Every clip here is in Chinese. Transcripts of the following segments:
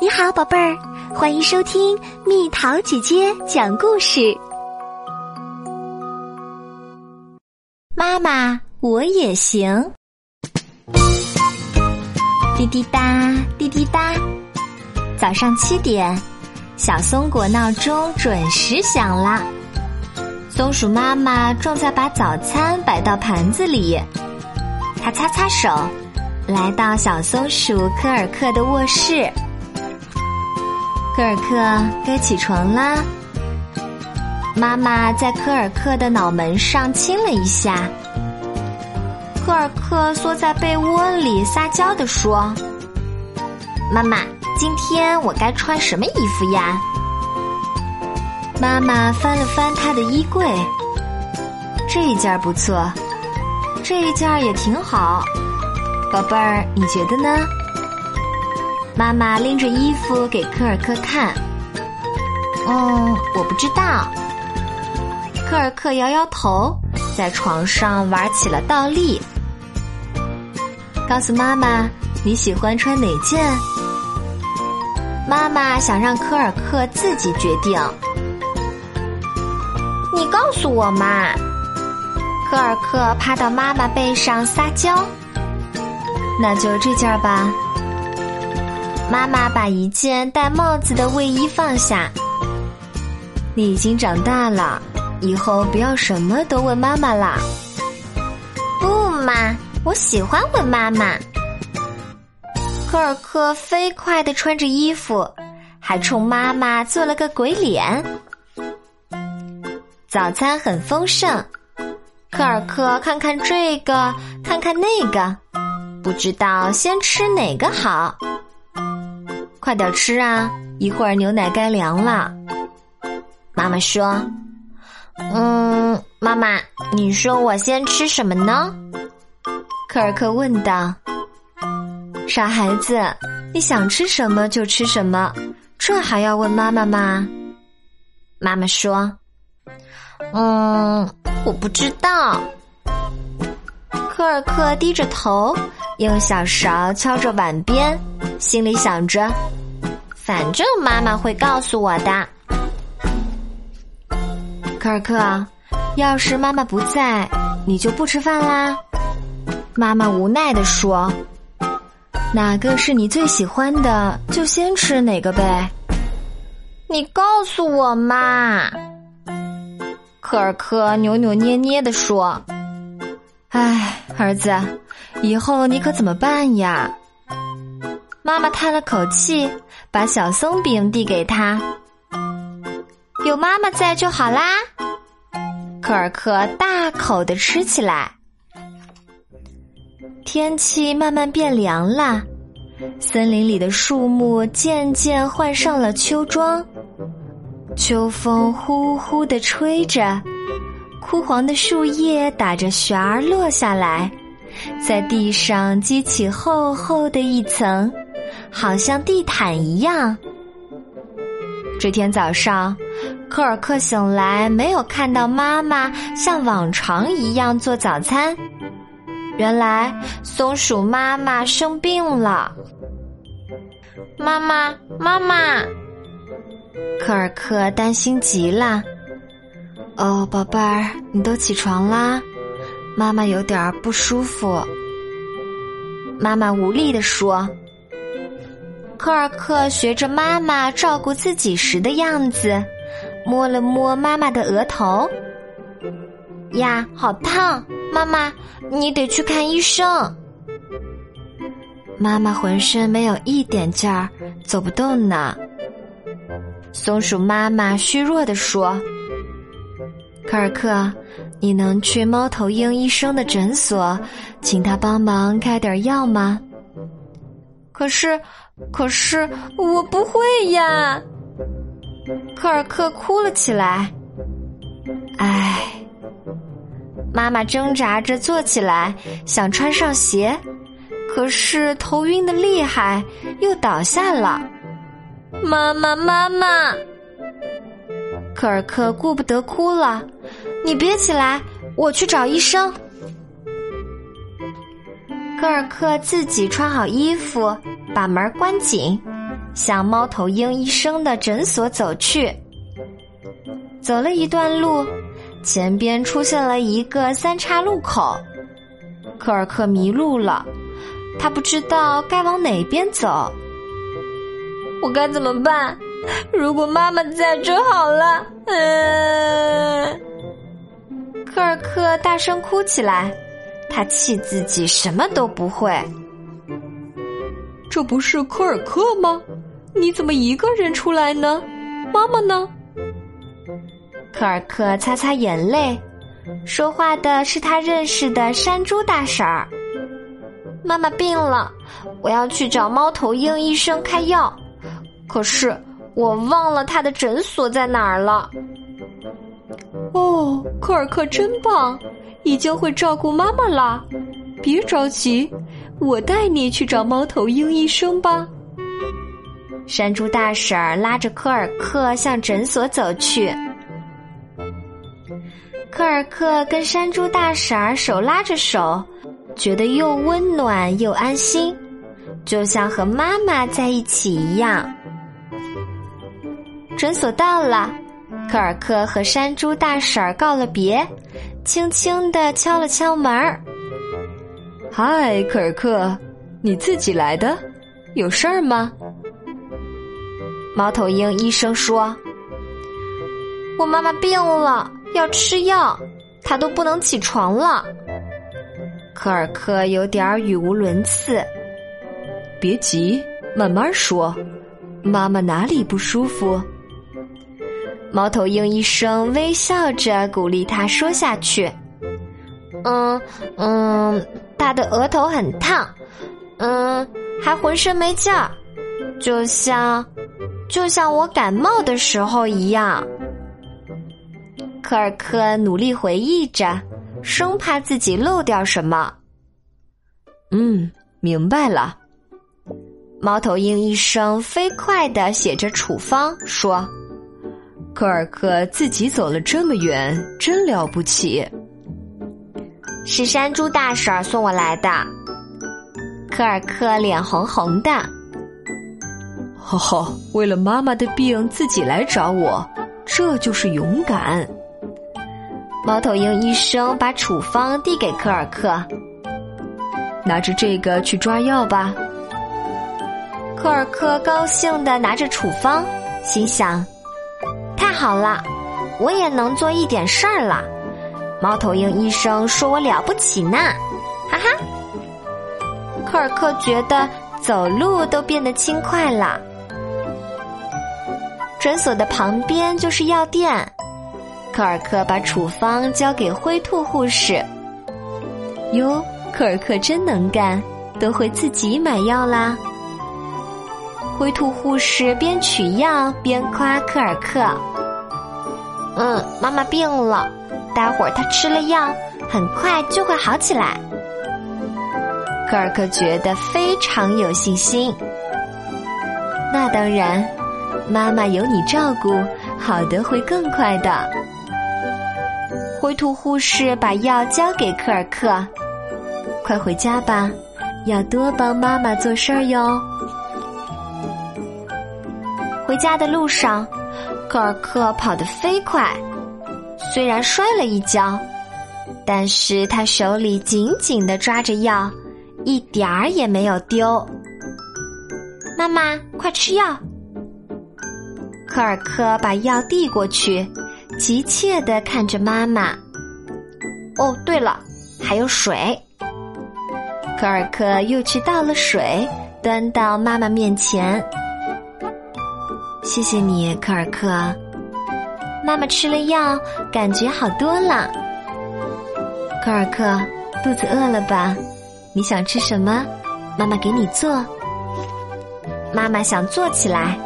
你好，宝贝儿，欢迎收听蜜桃姐姐讲故事。妈妈，我也行。滴滴答，滴滴答，早上七点，小松果闹钟准时响了。松鼠妈妈正在把早餐摆到盘子里，它擦擦手，来到小松鼠科尔克的卧室。科尔克，该起床啦！妈妈在科尔克的脑门上亲了一下。科尔克缩在被窝里撒娇地说：“妈妈，今天我该穿什么衣服呀？”妈妈翻了翻他的衣柜，这一件不错，这一件也挺好。宝贝儿，你觉得呢？妈妈拎着衣服给科尔克看。嗯，我不知道。科尔克摇摇头，在床上玩起了倒立。告诉妈妈你喜欢穿哪件？妈妈想让科尔克自己决定。你告诉我嘛。科尔克趴到妈妈背上撒娇。那就这件吧。妈妈把一件戴帽子的卫衣放下。你已经长大了，以后不要什么都问妈妈啦。不嘛，我喜欢问妈妈。科尔克飞快的穿着衣服，还冲妈妈做了个鬼脸。早餐很丰盛，科尔克看看这个，看看那个，不知道先吃哪个好。快点吃啊！一会儿牛奶该凉了。妈妈说：“嗯，妈妈，你说我先吃什么呢？”科尔克问道。“傻孩子，你想吃什么就吃什么，这还要问妈妈吗？”妈妈说：“嗯，我不知道。”科尔克低着头，用小勺敲着碗边。心里想着，反正妈妈会告诉我的。科尔克，要是妈妈不在，你就不吃饭啦。妈妈无奈的说：“哪个是你最喜欢的，就先吃哪个呗。”你告诉我嘛。科尔克扭扭捏捏的说：“唉，儿子，以后你可怎么办呀？”妈妈叹了口气，把小松饼递给他。有妈妈在就好啦。科尔克大口的吃起来。天气慢慢变凉了，森林里的树木渐渐换上了秋装。秋风呼呼的吹着，枯黄的树叶打着旋儿落下来，在地上激起厚厚的一层。好像地毯一样。这天早上，科尔克醒来没有看到妈妈像往常一样做早餐。原来松鼠妈妈生病了。妈妈，妈妈！科尔克担心极了。哦，宝贝儿，你都起床啦？妈妈有点不舒服。妈妈无力地说。科尔克学着妈妈照顾自己时的样子，摸了摸妈妈的额头。呀，好烫！妈妈，你得去看医生。妈妈浑身没有一点劲儿，走不动呢。松鼠妈妈虚弱地说：“科尔克，你能去猫头鹰医生的诊所，请他帮忙开点药吗？”可是。可是我不会呀！科尔克哭了起来。唉，妈妈挣扎着坐起来，想穿上鞋，可是头晕的厉害，又倒下了。妈妈，妈妈！科尔克顾不得哭了，你别起来，我去找医生。科尔克自己穿好衣服。把门关紧，向猫头鹰医生的诊所走去。走了一段路，前边出现了一个三岔路口，科尔克迷路了，他不知道该往哪边走。我该怎么办？如果妈妈在就好了。嗯，科尔克大声哭起来，他气自己什么都不会。这不是科尔克吗？你怎么一个人出来呢？妈妈呢？科尔克擦擦眼泪，说话的是他认识的山猪大婶儿。妈妈病了，我要去找猫头鹰医生开药，可是我忘了他的诊所在哪儿了。哦，科尔克真棒，已经会照顾妈妈啦。别着急，我带你去找猫头鹰医生吧。山猪大婶儿拉着科尔克向诊所走去。科尔克跟山猪大婶儿手拉着手，觉得又温暖又安心，就像和妈妈在一起一样。诊所到了，科尔克和山猪大婶儿告了别，轻轻的敲了敲门儿。嗨，科尔克，你自己来的？有事儿吗？猫头鹰医生说：“我妈妈病了。”要吃药，她都不能起床了。科尔克有点语无伦次。别急，慢慢说。妈妈哪里不舒服？猫头鹰医生微笑着鼓励他说下去。嗯嗯，他的额头很烫，嗯，还浑身没劲儿，就像就像我感冒的时候一样。科尔克努力回忆着，生怕自己漏掉什么。嗯，明白了。猫头鹰医生飞快的写着处方，说：“科尔克自己走了这么远，真了不起。”是山猪大婶送我来的。科尔克脸红红的。哈哈，为了妈妈的病自己来找我，这就是勇敢。猫头鹰医生把处方递给科尔克，拿着这个去抓药吧。科尔克高兴的拿着处方，心想：太好了，我也能做一点事儿了。猫头鹰医生说我了不起呢，哈哈。科尔克觉得走路都变得轻快了。诊所的旁边就是药店。科尔克把处方交给灰兔护士。哟，科尔克真能干，都会自己买药啦。灰兔护士边取药边夸科尔克：“嗯，妈妈病了，待会儿她吃了药，很快就会好起来。”科尔克觉得非常有信心。那当然，妈妈有你照顾，好的会更快的。灰兔护士把药交给科尔克，快回家吧，要多帮妈妈做事儿哟。回家的路上，科尔克跑得飞快，虽然摔了一跤，但是他手里紧紧的抓着药，一点儿也没有丢。妈妈，快吃药！科尔克把药递过去。急切的看着妈妈。哦，对了，还有水。科尔克又去倒了水，端到妈妈面前。谢谢你，科尔克。妈妈吃了药，感觉好多了。科尔克，肚子饿了吧？你想吃什么？妈妈给你做。妈妈想坐起来。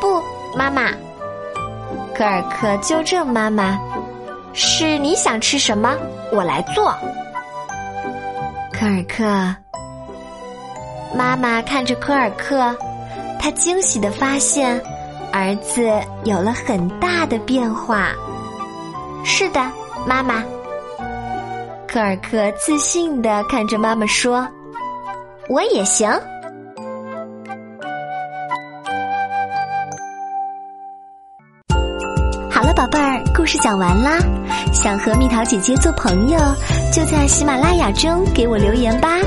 不，妈妈。科尔克纠正妈妈：“是你想吃什么，我来做。”科尔克，妈妈看着科尔克，他惊喜的发现，儿子有了很大的变化。是的，妈妈。科尔克自信的看着妈妈说：“我也行。”好了，宝贝儿，故事讲完啦。想和蜜桃姐姐做朋友，就在喜马拉雅中给我留言吧。